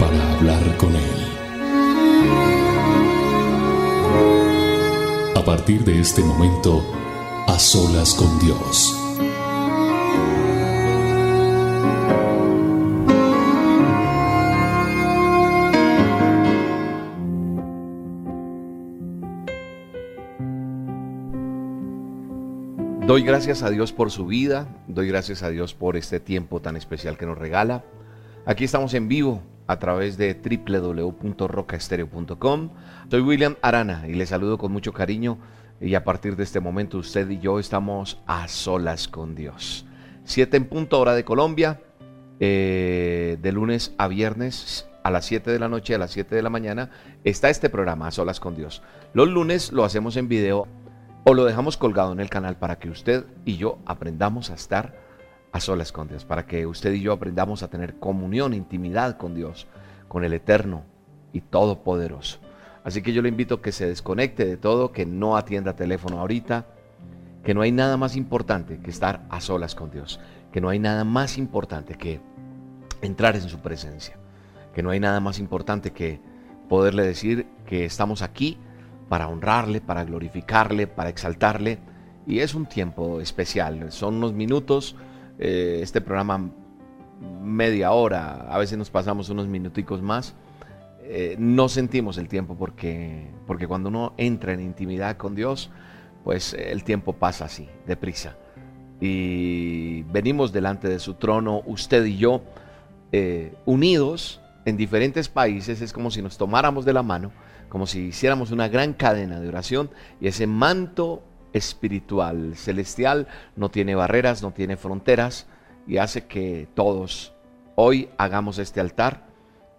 para hablar con Él. A partir de este momento, a solas con Dios. Doy gracias a Dios por su vida, doy gracias a Dios por este tiempo tan especial que nos regala. Aquí estamos en vivo a través de www.rocaestereo.com. Soy William Arana y le saludo con mucho cariño y a partir de este momento usted y yo estamos a solas con Dios. Siete en punto hora de Colombia, eh, de lunes a viernes a las 7 de la noche, a las 7 de la mañana, está este programa a solas con Dios. Los lunes lo hacemos en video o lo dejamos colgado en el canal para que usted y yo aprendamos a estar a solas con Dios, para que usted y yo aprendamos a tener comunión, intimidad con Dios, con el Eterno y Todopoderoso. Así que yo le invito a que se desconecte de todo, que no atienda teléfono ahorita, que no hay nada más importante que estar a solas con Dios, que no hay nada más importante que entrar en su presencia, que no hay nada más importante que poderle decir que estamos aquí para honrarle, para glorificarle, para exaltarle. Y es un tiempo especial, son unos minutos eh, este programa media hora, a veces nos pasamos unos minuticos más. Eh, no sentimos el tiempo porque, porque cuando uno entra en intimidad con Dios, pues el tiempo pasa así, deprisa. Y venimos delante de su trono, usted y yo, eh, unidos en diferentes países, es como si nos tomáramos de la mano, como si hiciéramos una gran cadena de oración y ese manto espiritual, celestial, no tiene barreras, no tiene fronteras y hace que todos hoy hagamos este altar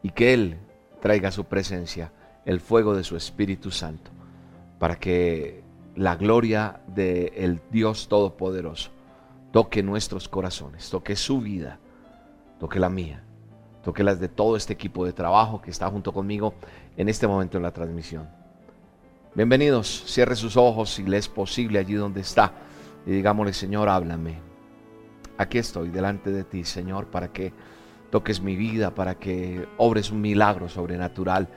y que Él traiga su presencia, el fuego de su Espíritu Santo, para que la gloria del Dios Todopoderoso toque nuestros corazones, toque su vida, toque la mía, toque las de todo este equipo de trabajo que está junto conmigo en este momento en la transmisión. Bienvenidos, cierre sus ojos si le es posible allí donde está y digámosle, Señor, háblame. Aquí estoy delante de ti, Señor, para que toques mi vida, para que obres un milagro sobrenatural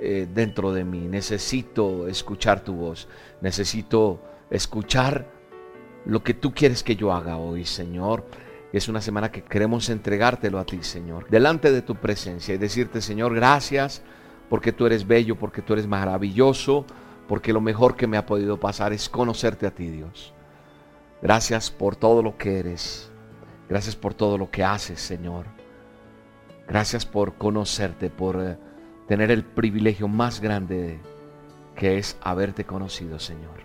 eh, dentro de mí. Necesito escuchar tu voz, necesito escuchar lo que tú quieres que yo haga hoy, Señor. Es una semana que queremos entregártelo a ti, Señor, delante de tu presencia y decirte, Señor, gracias porque tú eres bello, porque tú eres maravilloso porque lo mejor que me ha podido pasar es conocerte a ti, Dios. Gracias por todo lo que eres. Gracias por todo lo que haces, Señor. Gracias por conocerte, por eh, tener el privilegio más grande que es haberte conocido, Señor.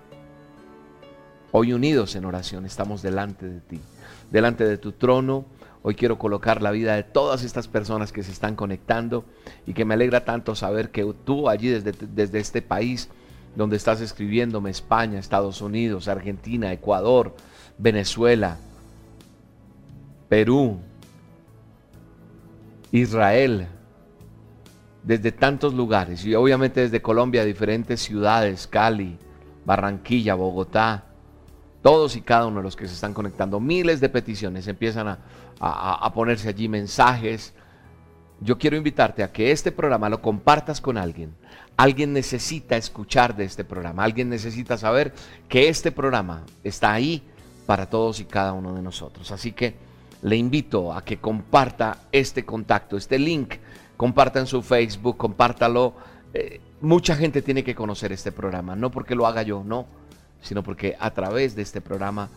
Hoy unidos en oración estamos delante de ti, delante de tu trono. Hoy quiero colocar la vida de todas estas personas que se están conectando y que me alegra tanto saber que tú allí desde, desde este país donde estás escribiéndome España, Estados Unidos, Argentina, Ecuador, Venezuela, Perú, Israel, desde tantos lugares y obviamente desde Colombia, diferentes ciudades, Cali, Barranquilla, Bogotá, todos y cada uno de los que se están conectando, miles de peticiones, empiezan a, a ponerse allí mensajes. Yo quiero invitarte a que este programa lo compartas con alguien Alguien necesita escuchar de este programa, alguien necesita saber que este programa está ahí para todos y cada uno de nosotros. Así que le invito a que comparta este contacto, este link, comparta en su Facebook, compártalo. Eh, mucha gente tiene que conocer este programa, no porque lo haga yo, no, sino porque a través de este programa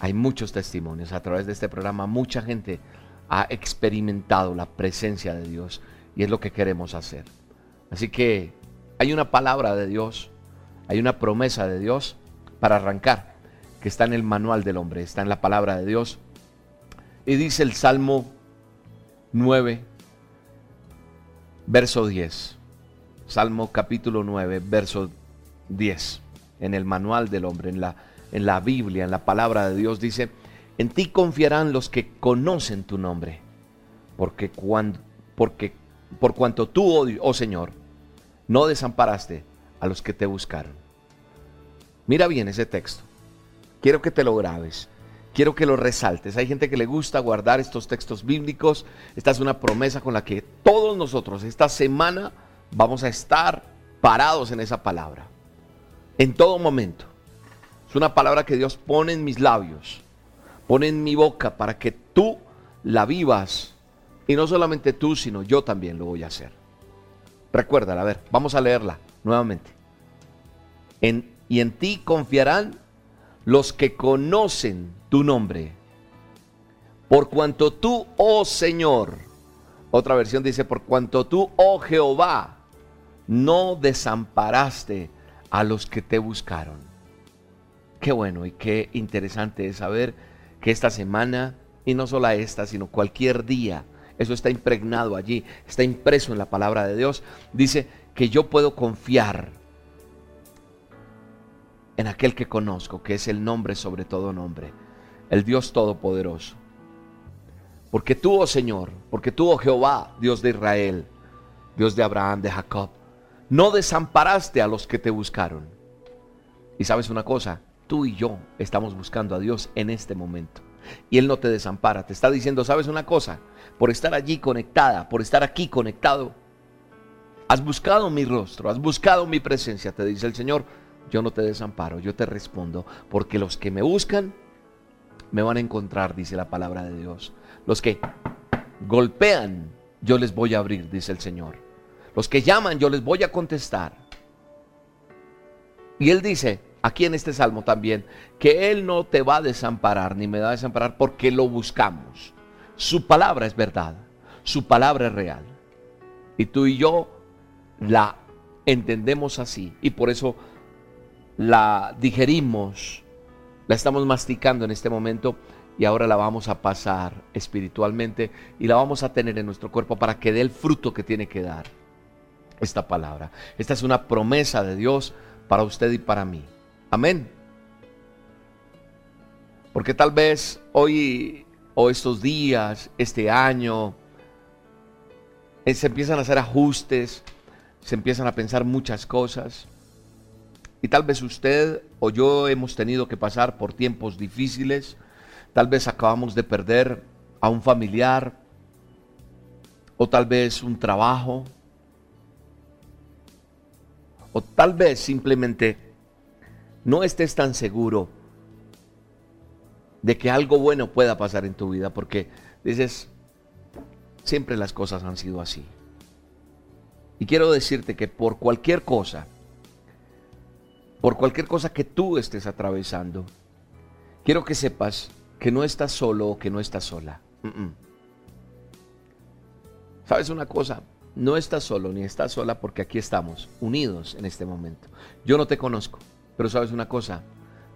hay muchos testimonios, a través de este programa mucha gente ha experimentado la presencia de Dios y es lo que queremos hacer. Así que hay una palabra de Dios, hay una promesa de Dios para arrancar, que está en el manual del hombre, está en la palabra de Dios. Y dice el Salmo 9, verso 10. Salmo capítulo 9, verso 10. En el manual del hombre, en la, en la Biblia, en la palabra de Dios, dice, en ti confiarán los que conocen tu nombre, porque, cuando, porque por cuanto tú, oh, oh Señor, no desamparaste a los que te buscaron. Mira bien ese texto. Quiero que te lo grabes. Quiero que lo resaltes. Hay gente que le gusta guardar estos textos bíblicos. Esta es una promesa con la que todos nosotros esta semana vamos a estar parados en esa palabra. En todo momento. Es una palabra que Dios pone en mis labios, pone en mi boca para que tú la vivas. Y no solamente tú, sino yo también lo voy a hacer. Recuérdala, a ver, vamos a leerla nuevamente. En, y en ti confiarán los que conocen tu nombre. Por cuanto tú, oh Señor, otra versión dice, por cuanto tú, oh Jehová, no desamparaste a los que te buscaron. Qué bueno y qué interesante es saber que esta semana, y no solo esta, sino cualquier día, eso está impregnado allí, está impreso en la palabra de Dios, dice que yo puedo confiar en aquel que conozco, que es el nombre sobre todo nombre, el Dios Todopoderoso. Porque tú, oh Señor, porque tú, oh Jehová, Dios de Israel, Dios de Abraham, de Jacob, no desamparaste a los que te buscaron. Y sabes una cosa, tú y yo estamos buscando a Dios en este momento. Y Él no te desampara, te está diciendo, ¿sabes una cosa? Por estar allí conectada, por estar aquí conectado, has buscado mi rostro, has buscado mi presencia, te dice el Señor, yo no te desamparo, yo te respondo, porque los que me buscan, me van a encontrar, dice la palabra de Dios. Los que golpean, yo les voy a abrir, dice el Señor. Los que llaman, yo les voy a contestar. Y Él dice, aquí en este salmo también, que Él no te va a desamparar, ni me va a desamparar, porque lo buscamos. Su palabra es verdad, su palabra es real. Y tú y yo la entendemos así. Y por eso la digerimos, la estamos masticando en este momento y ahora la vamos a pasar espiritualmente y la vamos a tener en nuestro cuerpo para que dé el fruto que tiene que dar esta palabra. Esta es una promesa de Dios para usted y para mí. Amén. Porque tal vez hoy o estos días, este año, eh, se empiezan a hacer ajustes, se empiezan a pensar muchas cosas. Y tal vez usted o yo hemos tenido que pasar por tiempos difíciles. Tal vez acabamos de perder a un familiar o tal vez un trabajo. O tal vez simplemente no estés tan seguro de que algo bueno pueda pasar en tu vida porque dices, siempre las cosas han sido así. Y quiero decirte que por cualquier cosa, por cualquier cosa que tú estés atravesando, quiero que sepas que no estás solo o que no estás sola. ¿Sabes una cosa? No estás solo ni estás sola porque aquí estamos, unidos en este momento. Yo no te conozco, pero sabes una cosa,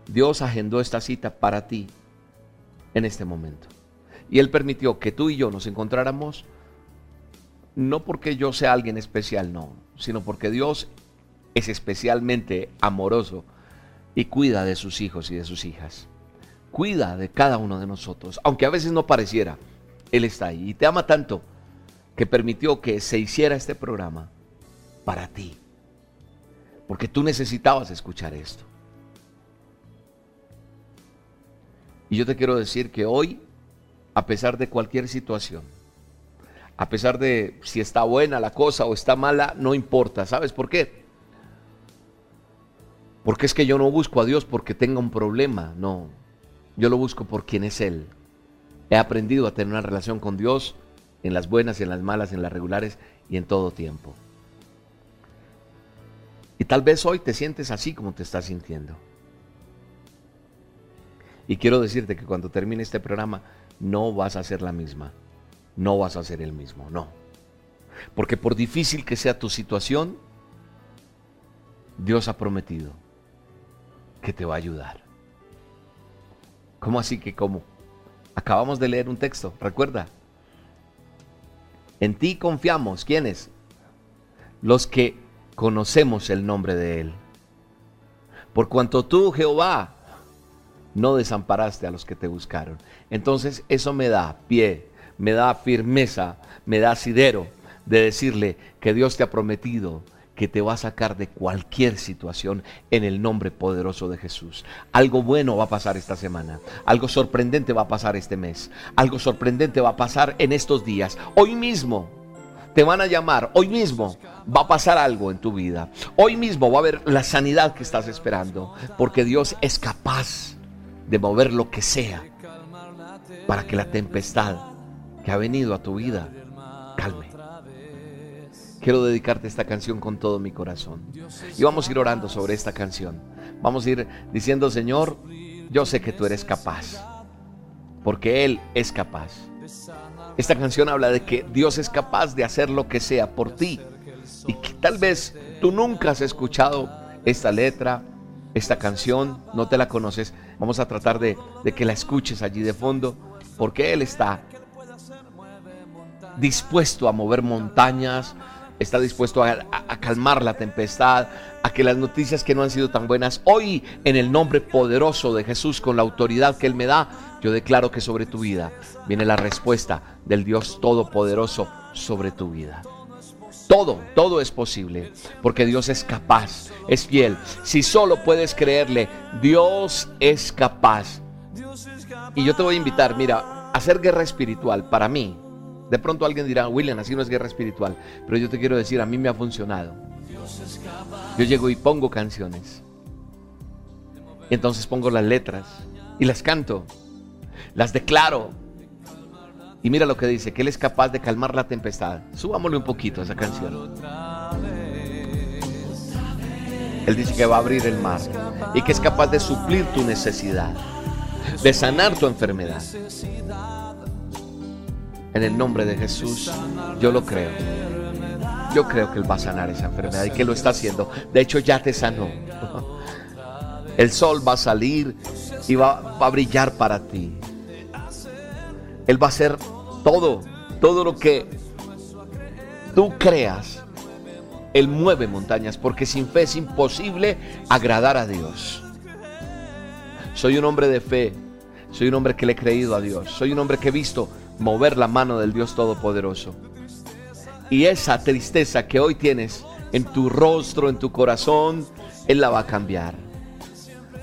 Dios agendó esta cita para ti en este momento. Y Él permitió que tú y yo nos encontráramos, no porque yo sea alguien especial, no, sino porque Dios es especialmente amoroso y cuida de sus hijos y de sus hijas. Cuida de cada uno de nosotros, aunque a veces no pareciera, Él está ahí y te ama tanto que permitió que se hiciera este programa para ti, porque tú necesitabas escuchar esto. Y yo te quiero decir que hoy, a pesar de cualquier situación, a pesar de si está buena la cosa o está mala, no importa. ¿Sabes por qué? Porque es que yo no busco a Dios porque tenga un problema, no. Yo lo busco por quien es Él. He aprendido a tener una relación con Dios en las buenas, en las malas, en las regulares y en todo tiempo. Y tal vez hoy te sientes así como te estás sintiendo. Y quiero decirte que cuando termine este programa no vas a ser la misma. No vas a ser el mismo, no. Porque por difícil que sea tu situación, Dios ha prometido que te va a ayudar. ¿Cómo así que cómo? Acabamos de leer un texto, recuerda. En ti confiamos. ¿Quiénes? los que conocemos el nombre de Él. Por cuanto tú, Jehová, no desamparaste a los que te buscaron. Entonces eso me da pie, me da firmeza, me da asidero de decirle que Dios te ha prometido que te va a sacar de cualquier situación en el nombre poderoso de Jesús. Algo bueno va a pasar esta semana, algo sorprendente va a pasar este mes, algo sorprendente va a pasar en estos días. Hoy mismo te van a llamar, hoy mismo va a pasar algo en tu vida, hoy mismo va a haber la sanidad que estás esperando, porque Dios es capaz de mover lo que sea para que la tempestad que ha venido a tu vida calme. Quiero dedicarte esta canción con todo mi corazón. Y vamos a ir orando sobre esta canción. Vamos a ir diciendo, Señor, yo sé que tú eres capaz. Porque Él es capaz. Esta canción habla de que Dios es capaz de hacer lo que sea por ti. Y que tal vez tú nunca has escuchado esta letra, esta canción, no te la conoces. Vamos a tratar de, que la escuches allí de fondo. Porque Él está dispuesto a mover montañas, está dispuesto a, calmar la tempestad, a que las noticias que no han sido tan buenas, hoy en el nombre poderoso de Jesús, con la autoridad que Él me da, yo declaro que sobre tu vida viene la respuesta del Dios Todopoderoso sobre tu vida. Todo, todo es posible, porque Dios es capaz, es fiel. Si solo puedes creerle, Dios es capaz. Y yo te voy a invitar, mira, a hacer guerra espiritual para mí de pronto alguien dirá, William, así no es guerra espiritual. Pero yo te quiero decir, a mí me ha funcionado. Yo llego y pongo canciones. Y entonces pongo las letras y las canto. Las declaro. Y mira lo que dice, que Él es capaz de calmar la tempestad. Subámosle un poquito a esa canción. Él dice que va a abrir el mar y que es capaz de suplir tu necesidad, de sanar tu enfermedad. En el nombre de Jesús, yo lo creo. Yo creo que Él va a sanar esa enfermedad y que lo está haciendo. De hecho, ya te sanó. El sol va a salir y va, a brillar para ti. Él va a hacer todo, todo lo que tú creas. Él mueve montañas porque sin fe es imposible agradar a Dios. Soy un hombre de fe. Soy un hombre que le he creído a Dios. Soy un hombre que he visto mover la mano del Dios Todopoderoso. Y esa tristeza que hoy tienes en tu rostro, en tu corazón, Él la va a cambiar.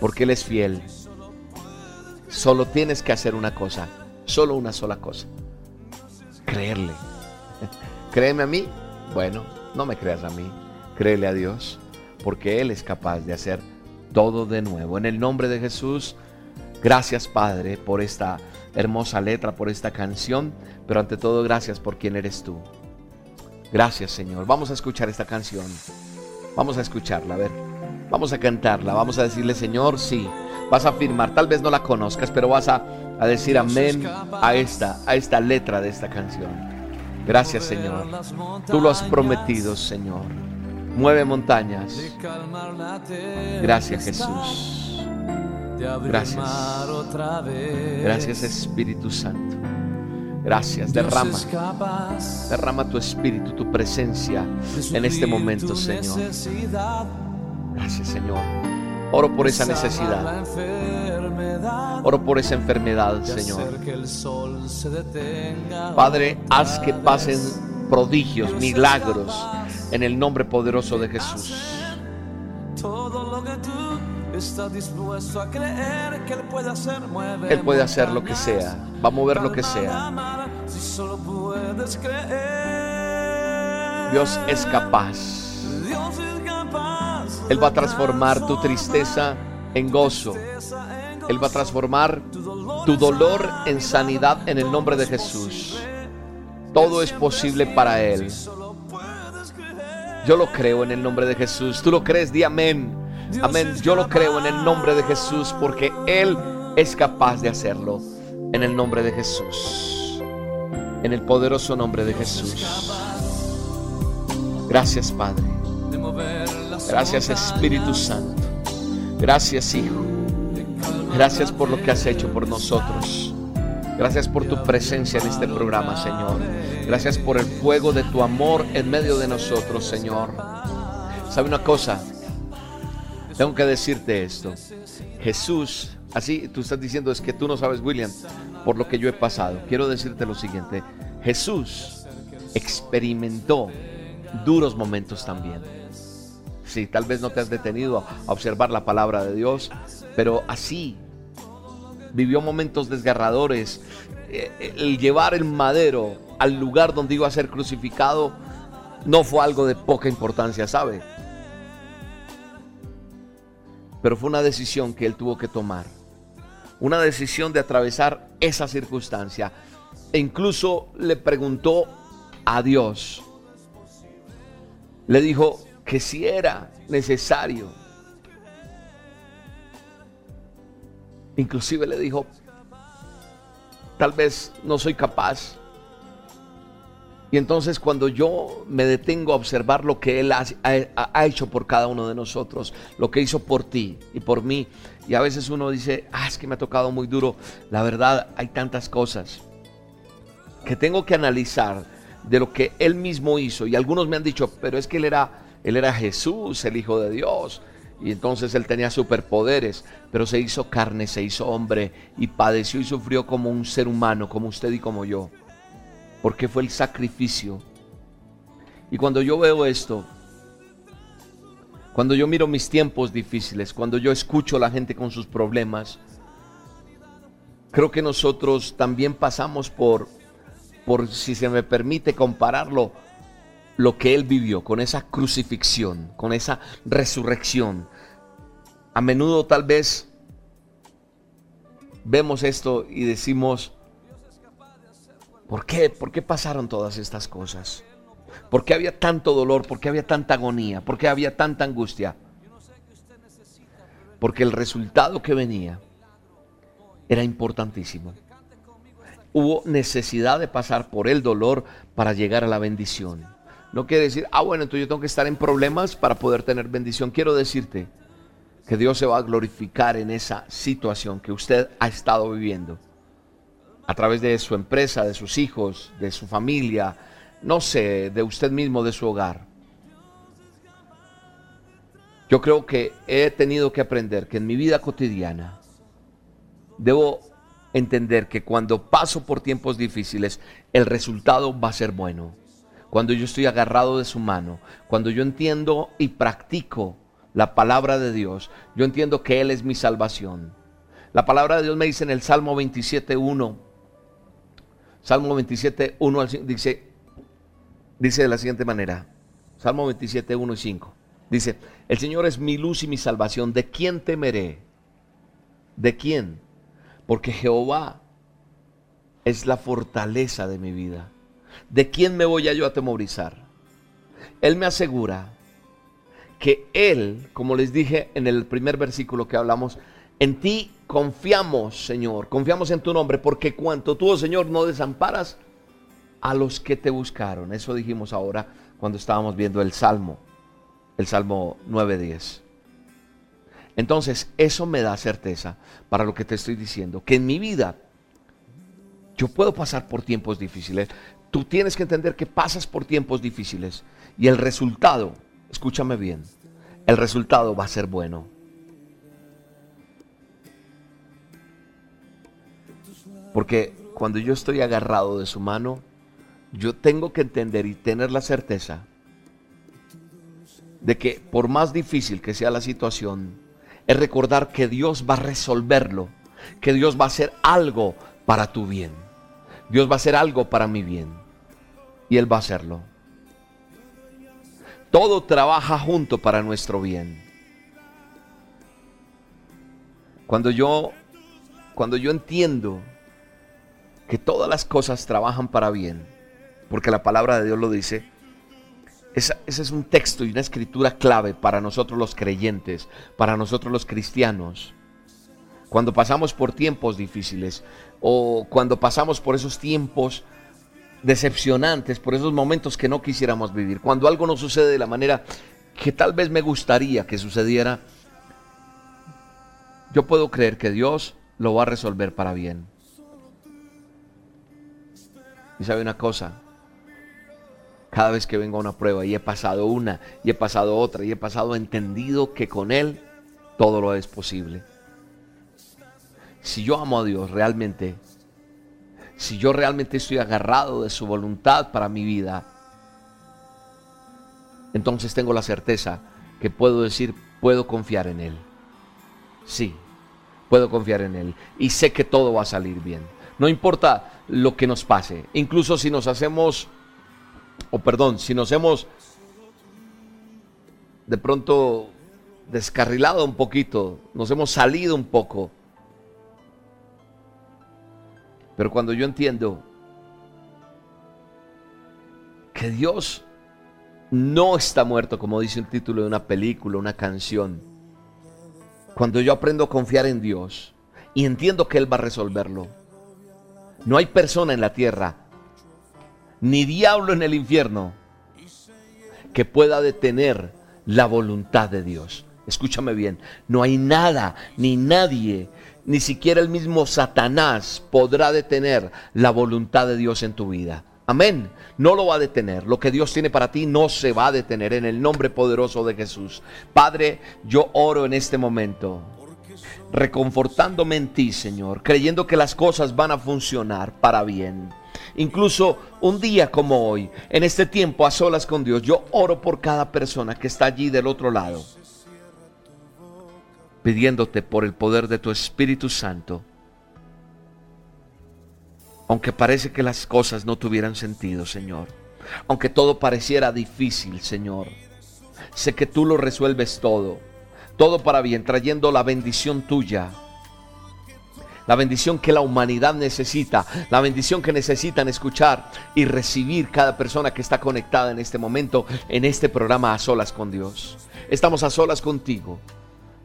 Porque Él es fiel. Solo tienes que hacer una cosa, solo una sola cosa. Creerle. Créeme a mí. Bueno, no me creas a mí. Créele a Dios. Porque Él es capaz de hacer todo de nuevo. En el nombre de Jesús, gracias Padre por esta hermosa letra, por esta canción, pero ante todo gracias por quien eres tú. Gracias Señor. Vamos a escuchar esta canción. Vamos a escucharla, a ver. Vamos a cantarla, vamos a decirle Señor, sí. Vas a afirmar, tal vez no la conozcas, pero vas a, a decir amén a esta, a esta letra de esta canción. Gracias Señor. Tú lo has prometido, Señor. Mueve montañas. Gracias Jesús. Gracias. Gracias Espíritu Santo. Gracias. Derrama. Derrama tu espíritu, tu presencia en este momento, Señor. Gracias, Señor. Oro por esa necesidad. Oro por esa enfermedad, Señor. Padre, haz que pasen prodigios, milagros en el nombre poderoso de Jesús. Él puede hacer, lo que sea, va a mover lo que sea. Dios es capaz. Él va a transformar tu tristeza en gozo. Él va a transformar tu dolor en sanidad en el nombre de Jesús. Todo es posible para Él. Yo lo creo en el nombre de Jesús. Tú lo crees, di amén. Amén. Yo lo creo en el nombre de Jesús porque Él es capaz de hacerlo. En el nombre de Jesús. En el poderoso nombre de Jesús. Gracias Padre. Gracias Espíritu Santo. Gracias Hijo. Gracias por lo que has hecho por nosotros. Gracias por tu presencia en este programa, Señor. Gracias por el fuego de tu amor en medio de nosotros, Señor. ¿Sabe una cosa? Tengo que decirte esto. Jesús, así tú estás diciendo es que tú no sabes, William, por lo que yo he pasado. Quiero decirte lo siguiente. Jesús experimentó duros momentos también. Sí, tal vez no te has detenido a observar la palabra de Dios, pero así vivió momentos desgarradores. Eh, el llevar el madero al lugar donde iba a ser crucificado no fue algo de poca importancia, ¿sabe? Pero fue una decisión que él tuvo que tomar. Una decisión de atravesar esa circunstancia. E incluso le preguntó a Dios. Le dijo que si era necesario. Inclusive le dijo, tal vez no soy capaz. Y entonces cuando yo me detengo a observar lo que Él ha, hecho por cada uno de nosotros, lo que hizo por ti y por mí, y a veces uno dice, ah, es que me ha tocado muy duro, la verdad hay tantas cosas que tengo que analizar de lo que Él mismo hizo. Y algunos me han dicho, pero es que Él era, él era Jesús, el Hijo de Dios. Y entonces Él tenía superpoderes, pero se hizo carne, se hizo hombre y padeció y sufrió como un ser humano, como usted y como yo porque fue el sacrificio. Y cuando yo veo esto, cuando yo miro mis tiempos difíciles, cuando yo escucho a la gente con sus problemas, creo que nosotros también pasamos por, por si se me permite compararlo, lo que Él vivió, con esa crucifixión, con esa resurrección. A menudo tal vez vemos esto y decimos, ¿Por qué? ¿Por qué pasaron todas estas cosas? ¿Por qué había tanto dolor? ¿Por qué había tanta agonía? ¿Por qué había tanta angustia? Porque el resultado que venía era importantísimo. Hubo necesidad de pasar por el dolor para llegar a la bendición. No quiere decir, ah, bueno, entonces yo tengo que estar en problemas para poder tener bendición. Quiero decirte que Dios se va a glorificar en esa situación que usted ha estado viviendo a través de su empresa, de sus hijos, de su familia, no sé, de usted mismo, de su hogar. Yo creo que he tenido que aprender que en mi vida cotidiana debo entender que cuando paso por tiempos difíciles, el resultado va a ser bueno. Cuando yo estoy agarrado de su mano, cuando yo entiendo y practico la palabra de Dios, yo entiendo que Él es mi salvación. La palabra de Dios me dice en el Salmo 27.1, Salmo 27, 1 al 5, dice, dice de la siguiente manera. Salmo 27, 1 y 5. Dice, el Señor es mi luz y mi salvación. ¿De quién temeré? ¿De quién? Porque Jehová es la fortaleza de mi vida. ¿De quién me voy a yo a atemorizar? Él me asegura que Él, como les dije en el primer versículo que hablamos, en ti confiamos, Señor, confiamos en tu nombre, porque cuanto tú, oh Señor, no desamparas a los que te buscaron. Eso dijimos ahora cuando estábamos viendo el Salmo, el Salmo 9.10. Entonces, eso me da certeza para lo que te estoy diciendo, que en mi vida yo puedo pasar por tiempos difíciles. Tú tienes que entender que pasas por tiempos difíciles y el resultado, escúchame bien, el resultado va a ser bueno. Porque cuando yo estoy agarrado de su mano, yo tengo que entender y tener la certeza de que por más difícil que sea la situación, es recordar que Dios va a resolverlo, que Dios va a hacer algo para tu bien. Dios va a hacer algo para mi bien. Y Él va a hacerlo. Todo trabaja junto para nuestro bien. Cuando yo cuando yo entiendo que todas las cosas trabajan para bien, porque la palabra de Dios lo dice, ese es un texto y una escritura clave para nosotros los creyentes, para nosotros los cristianos. Cuando pasamos por tiempos difíciles o cuando pasamos por esos tiempos decepcionantes, por esos momentos que no quisiéramos vivir, cuando algo no sucede de la manera que tal vez me gustaría que sucediera, yo puedo creer que Dios lo va a resolver para bien. Y sabe una cosa, cada vez que vengo a una prueba y he pasado una y he pasado otra y he pasado entendido que con Él todo lo es posible. Si yo amo a Dios realmente, si yo realmente estoy agarrado de su voluntad para mi vida, entonces tengo la certeza que puedo decir, puedo confiar en Él. Sí, puedo confiar en Él. Y sé que todo va a salir bien. No importa lo que nos pase. Incluso si nos hacemos, o perdón, si nos hemos de pronto descarrilado un poquito, nos hemos salido un poco. Pero cuando yo entiendo que Dios no está muerto, como dice un título de una película, una canción. Cuando yo aprendo a confiar en Dios y entiendo que Él va a resolverlo, no hay persona en la tierra, ni diablo en el infierno, que pueda detener la voluntad de Dios. Escúchame bien, no hay nada ni nadie, ni siquiera el mismo Satanás podrá detener la voluntad de Dios en tu vida. Amén. No lo va a detener. Lo que Dios tiene para ti no se va a detener en el nombre poderoso de Jesús. Padre, yo oro en este momento. Reconfortándome en ti, Señor, creyendo que las cosas van a funcionar para bien. Incluso un día como hoy, en este tiempo a solas con Dios, yo oro por cada persona que está allí del otro lado, pidiéndote por el poder de tu Espíritu Santo aunque parece que las cosas no tuvieran sentido, Señor. Aunque todo pareciera difícil, Señor. Sé que tú lo resuelves todo. Todo para bien, trayendo la bendición tuya. La bendición que la humanidad necesita. La bendición que necesitan escuchar y recibir cada persona que está conectada en este momento, en este programa a solas con Dios. Estamos a solas contigo.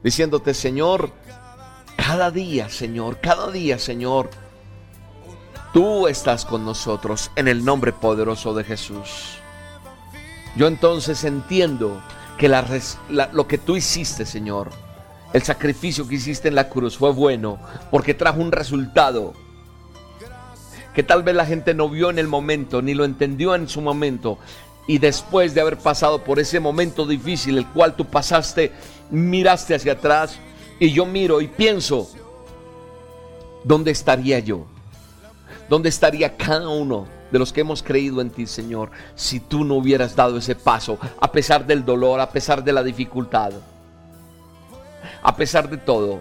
Diciéndote, Señor, cada día, Señor, cada día, Señor Tú estás con nosotros en el nombre poderoso de Jesús. Yo entonces entiendo que lo que tú hiciste, Señor, el sacrificio que hiciste en la cruz fue bueno porque trajo un resultado que tal vez la gente no vio en el momento, ni lo entendió en su momento. Y después de haber pasado por ese momento difícil, el cual tú pasaste, miraste hacia atrás y yo miro y pienso, ¿dónde estaría yo? ¿Dónde estaría cada uno de los que hemos creído en ti, Señor, si tú no hubieras dado ese paso, a pesar del dolor, a pesar de la dificultad, a pesar de todo?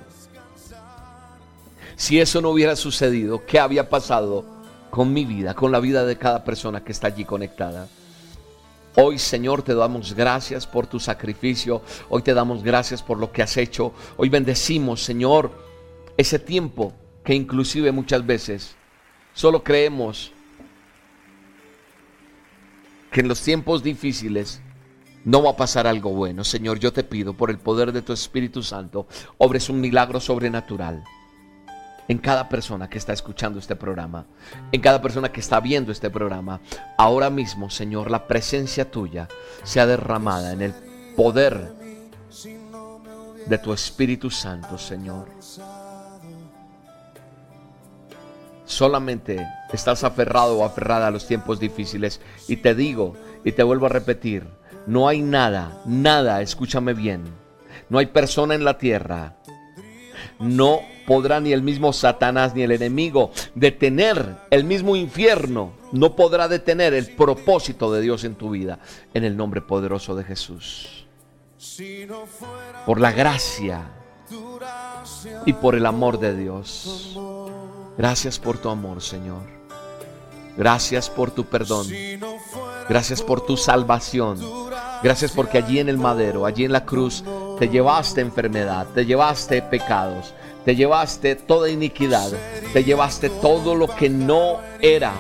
Si eso no hubiera sucedido, ¿qué había pasado con mi vida, con la vida de cada persona que está allí conectada? Hoy, Señor, te damos gracias por tu sacrificio. Hoy te damos gracias por lo que has hecho. Hoy bendecimos, Señor, ese tiempo que inclusive muchas veces Solo creemos que en los tiempos difíciles no va a pasar algo bueno. Señor, yo te pido por el poder de tu Espíritu Santo, obres un milagro sobrenatural en cada persona que está escuchando este programa, en cada persona que está viendo este programa. Ahora mismo, Señor, la presencia tuya sea derramada en el poder de tu Espíritu Santo, Señor. solamente estás aferrado o aferrada a los tiempos difíciles. Y te digo y te vuelvo a repetir, no hay nada, nada, escúchame bien, no hay persona en la tierra, no podrá ni el mismo Satanás ni el enemigo detener el mismo infierno, no podrá detener el propósito de Dios en tu vida, en el nombre poderoso de Jesús. Por la gracia y por el amor de Dios. Gracias por tu amor, Señor. Gracias por tu perdón. Gracias por tu salvación. Gracias porque allí en el madero, allí en la cruz, te llevaste enfermedad, te llevaste pecados, te llevaste toda iniquidad, te llevaste todo lo que no era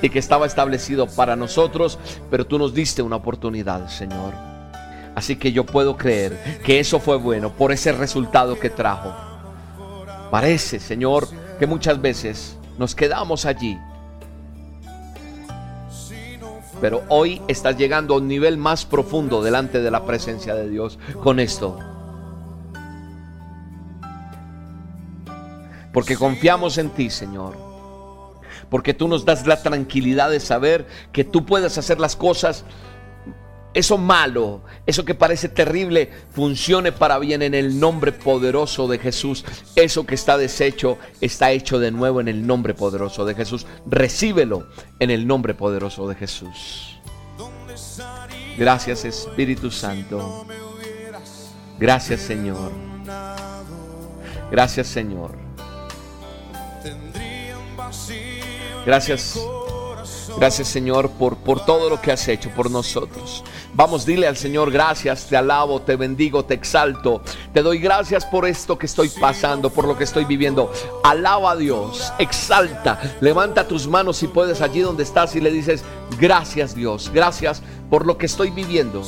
y que estaba establecido para nosotros, pero tú nos diste una oportunidad, Señor. Así que yo puedo creer que eso fue bueno por ese resultado que trajo. Parece, Señor, que muchas veces nos quedamos allí. Pero hoy estás llegando a un nivel más profundo delante de la presencia de Dios con esto. Porque confiamos en ti, Señor. porque tú nos das la tranquilidad de saber que tú puedes hacer las cosas eso malo, eso que parece terrible, funcione para bien en el nombre poderoso de Jesús. Eso que está deshecho está hecho de nuevo en el nombre poderoso de Jesús. Recíbelo en el nombre poderoso de Jesús. Gracias Espíritu Santo. Gracias Señor. Gracias Señor. Gracias Gracias Señor por, por todo lo que has hecho por nosotros. Vamos, dile al Señor, gracias, te alabo, te bendigo, te exalto. Te doy gracias por esto que estoy pasando, por lo que estoy viviendo. Alaba a Dios, exalta, levanta tus manos si puedes allí donde estás y le dices, gracias Dios, gracias por lo que estoy viviendo.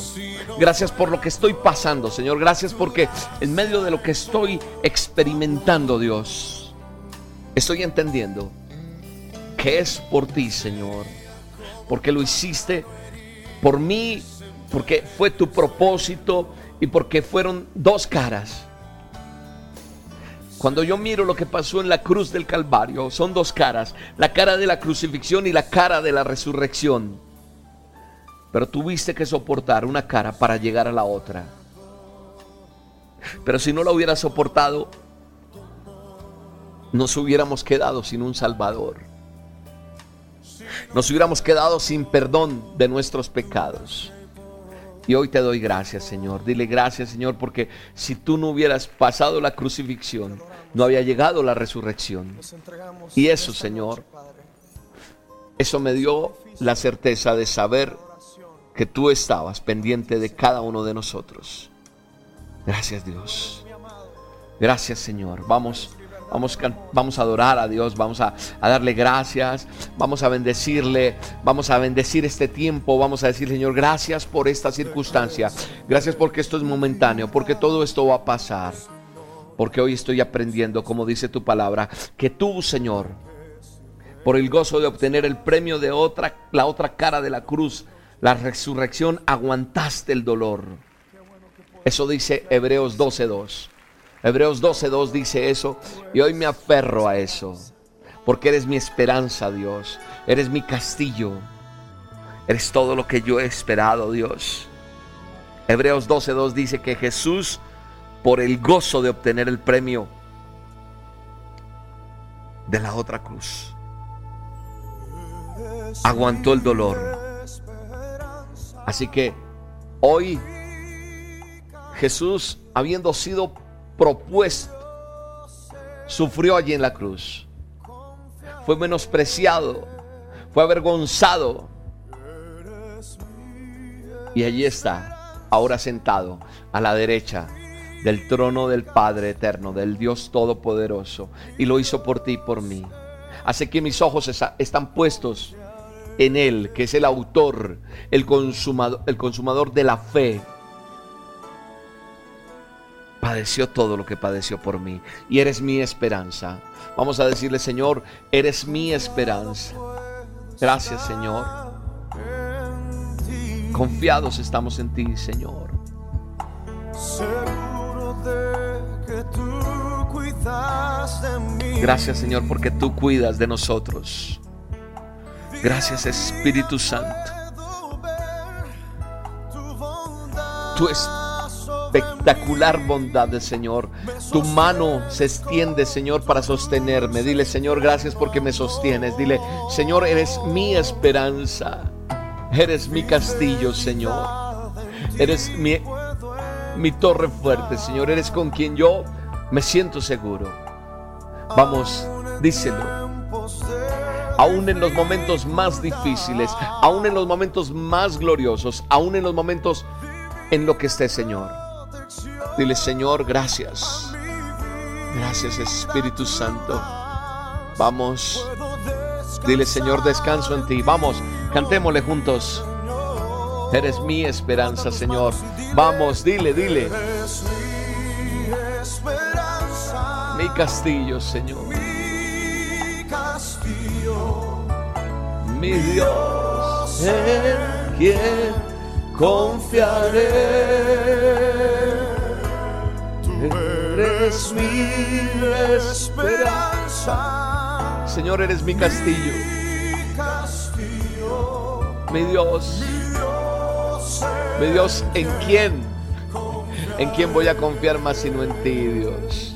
Gracias por lo que estoy pasando, Señor. Gracias porque en medio de lo que estoy experimentando, Dios, estoy entendiendo que es por ti, Señor. Porque lo hiciste por mí, porque fue tu propósito y porque fueron dos caras. Cuando yo miro lo que pasó en la cruz del Calvario, son dos caras, la cara de la crucifixión y la cara de la resurrección. Pero tuviste que soportar una cara para llegar a la otra. Pero si no la hubiera soportado, nos hubiéramos quedado sin un Salvador nos hubiéramos quedado sin perdón de nuestros pecados. Y hoy te doy gracias, Señor. Dile gracias, Señor, porque si tú no hubieras pasado la crucifixión, no había llegado la resurrección. Y eso, Señor, eso me dio la certeza de saber que tú estabas pendiente de cada uno de nosotros. Gracias, Dios. Gracias, Señor. Vamos Vamos, vamos a adorar a Dios, vamos a, a, darle gracias, vamos a bendecirle, vamos a bendecir este tiempo, vamos a decir, Señor, gracias por esta circunstancia, gracias porque esto es momentáneo, porque todo esto va a pasar, porque hoy estoy aprendiendo, como dice tu palabra, que tú, Señor, por el gozo de obtener el premio de otra, la otra cara de la cruz, la resurrección, aguantaste el dolor. Eso dice Hebreos 12.2. Hebreos 12.2 dice eso y hoy me aferro a eso. Porque eres mi esperanza, Dios. Eres mi castillo. Eres todo lo que yo he esperado, Dios. Hebreos 12.2 dice que Jesús, por el gozo de obtener el premio de la otra cruz, aguantó el dolor. Así que hoy Jesús, habiendo sido propuesto, sufrió allí en la cruz. Fue menospreciado, fue avergonzado. Y allí está, ahora sentado a la derecha del trono del Padre eterno, del Dios Todopoderoso. Y lo hizo por ti y por mí. Hace que mis ojos están puestos en Él, que es el autor, el consumador, el consumador de la fe padeció todo lo que padeció por mí y eres mi esperanza. Vamos a decirle, Señor, eres mi esperanza. Gracias, Señor. Confiados estamos en ti, Señor. Gracias, Señor, porque tú cuidas de nosotros. Gracias, Espíritu Santo. Tú estás espectacular bondad del Señor. Tu mano se extiende, Señor, para sostenerme. Dile, Señor, gracias porque me sostienes. Dile, Señor, eres mi esperanza. Eres mi castillo, Señor. Eres mi, mi torre fuerte, Señor. Eres con quien yo me siento seguro. Vamos, díselo. Aún en los momentos más difíciles, aún en los momentos más gloriosos, aún en los momentos en lo que esté, Señor. Dile, Señor, gracias. Gracias, Espíritu Santo. Vamos. Dile, Señor, descanso en ti. Vamos, cantémosle juntos. Eres mi esperanza, Señor. Vamos, dile, dile. Mi castillo, Señor. Mi castillo. Mi Dios, en quien confiaré eres mi esperanza. Señor, eres mi castillo. Mi Dios. Mi Dios, ¿en quién? ¿En quién voy a confiar más sino en ti, Dios?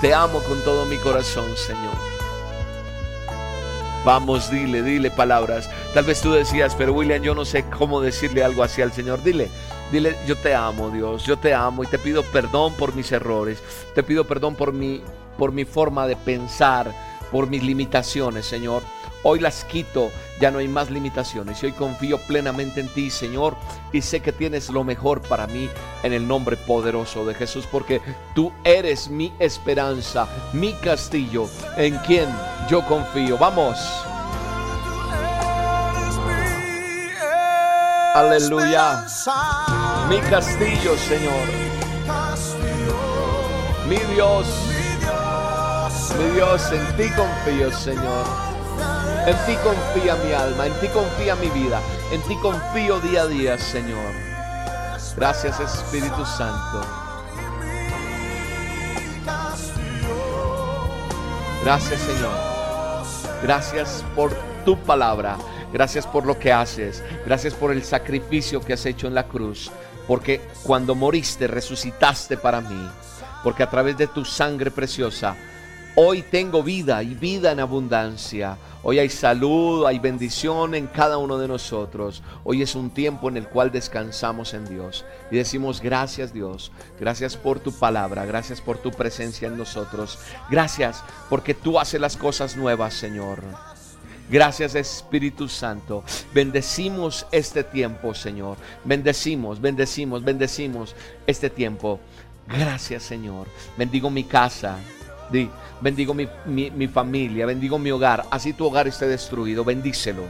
Te amo con todo mi corazón, Señor. Vamos, dile, dile palabras. Tal vez tú decías, pero William, yo no sé cómo decirle algo así al Señor. Dile, dile, yo te amo, Dios, yo te amo y te pido perdón por mis errores. Te pido perdón por mi, por mi forma de pensar, por mis limitaciones, Señor. Hoy las quito, ya no hay más limitaciones. Y hoy confío plenamente en ti, Señor, y sé que tienes lo mejor para mí en el nombre poderoso de Jesús, porque tú eres mi esperanza, mi castillo, en quien yo confío. Vamos. Aleluya. Mi castillo, Señor. Mi Dios. Mi Dios, en ti confío, Señor. En ti confía mi alma, en ti confía mi vida, en ti confío día a día, Señor. Gracias Espíritu Santo. Gracias Señor. Gracias por tu palabra. Gracias por lo que haces. Gracias por el sacrificio que has hecho en la cruz. Porque cuando moriste resucitaste para mí. Porque a través de tu sangre preciosa, hoy tengo vida y vida en abundancia. Hoy hay salud, hay bendición en cada uno de nosotros. Hoy es un tiempo en el cual descansamos en Dios y decimos gracias Dios, gracias por tu palabra, gracias por tu presencia en nosotros. Gracias porque tú haces las cosas nuevas, Señor. Gracias Espíritu Santo. Bendecimos este tiempo, Señor. Bendecimos, bendecimos, bendecimos este tiempo. Gracias, Señor. Bendigo mi casa, bendigo mi, familia, bendigo mi hogar. Así tu hogar esté destruido, bendícelo.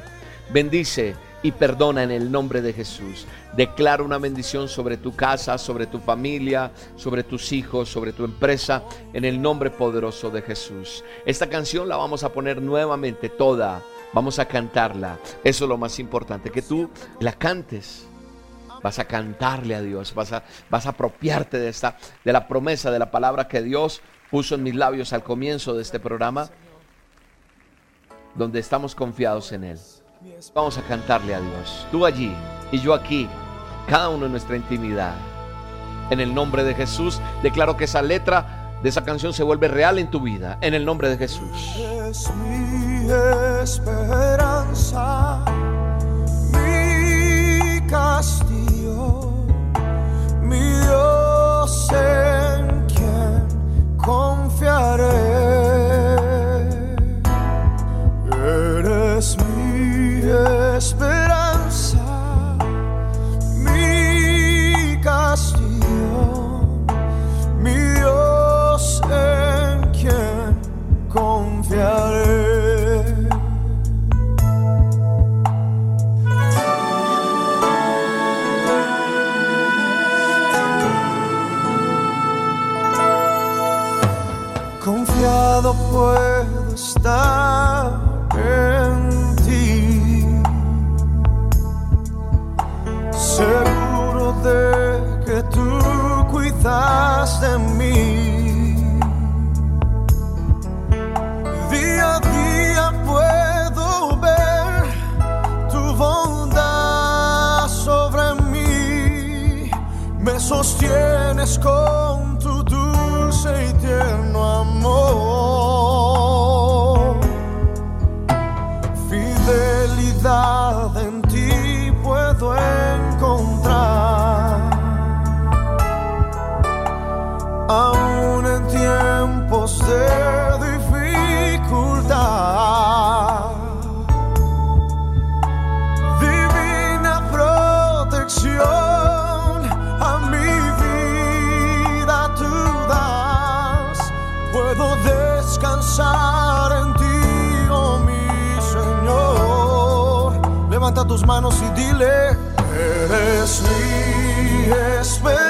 Bendice y perdona en el nombre de Jesús. Declara una bendición sobre tu casa, sobre tu familia, sobre tus hijos, sobre tu empresa, en el nombre poderoso de Jesús. Esta canción la vamos a poner nuevamente toda. Vamos a cantarla. Eso es lo más importante, que tú la cantes. Vas a cantarle a Dios, vas a, vas a apropiarte de esta de la promesa de la palabra que Dios puso en mis labios al comienzo de este programa, donde estamos confiados en Él. Vamos a cantarle a Dios. Tú allí y yo aquí, cada uno en nuestra intimidad. En el nombre de Jesús, declaro que esa letra de esa canción se vuelve real en tu vida. En el nombre de Jesús. Es mi esperanza, mi mi Dios confiaré. Esperanza, sostienes con levanta tus manos y dile, eres mi esperanza,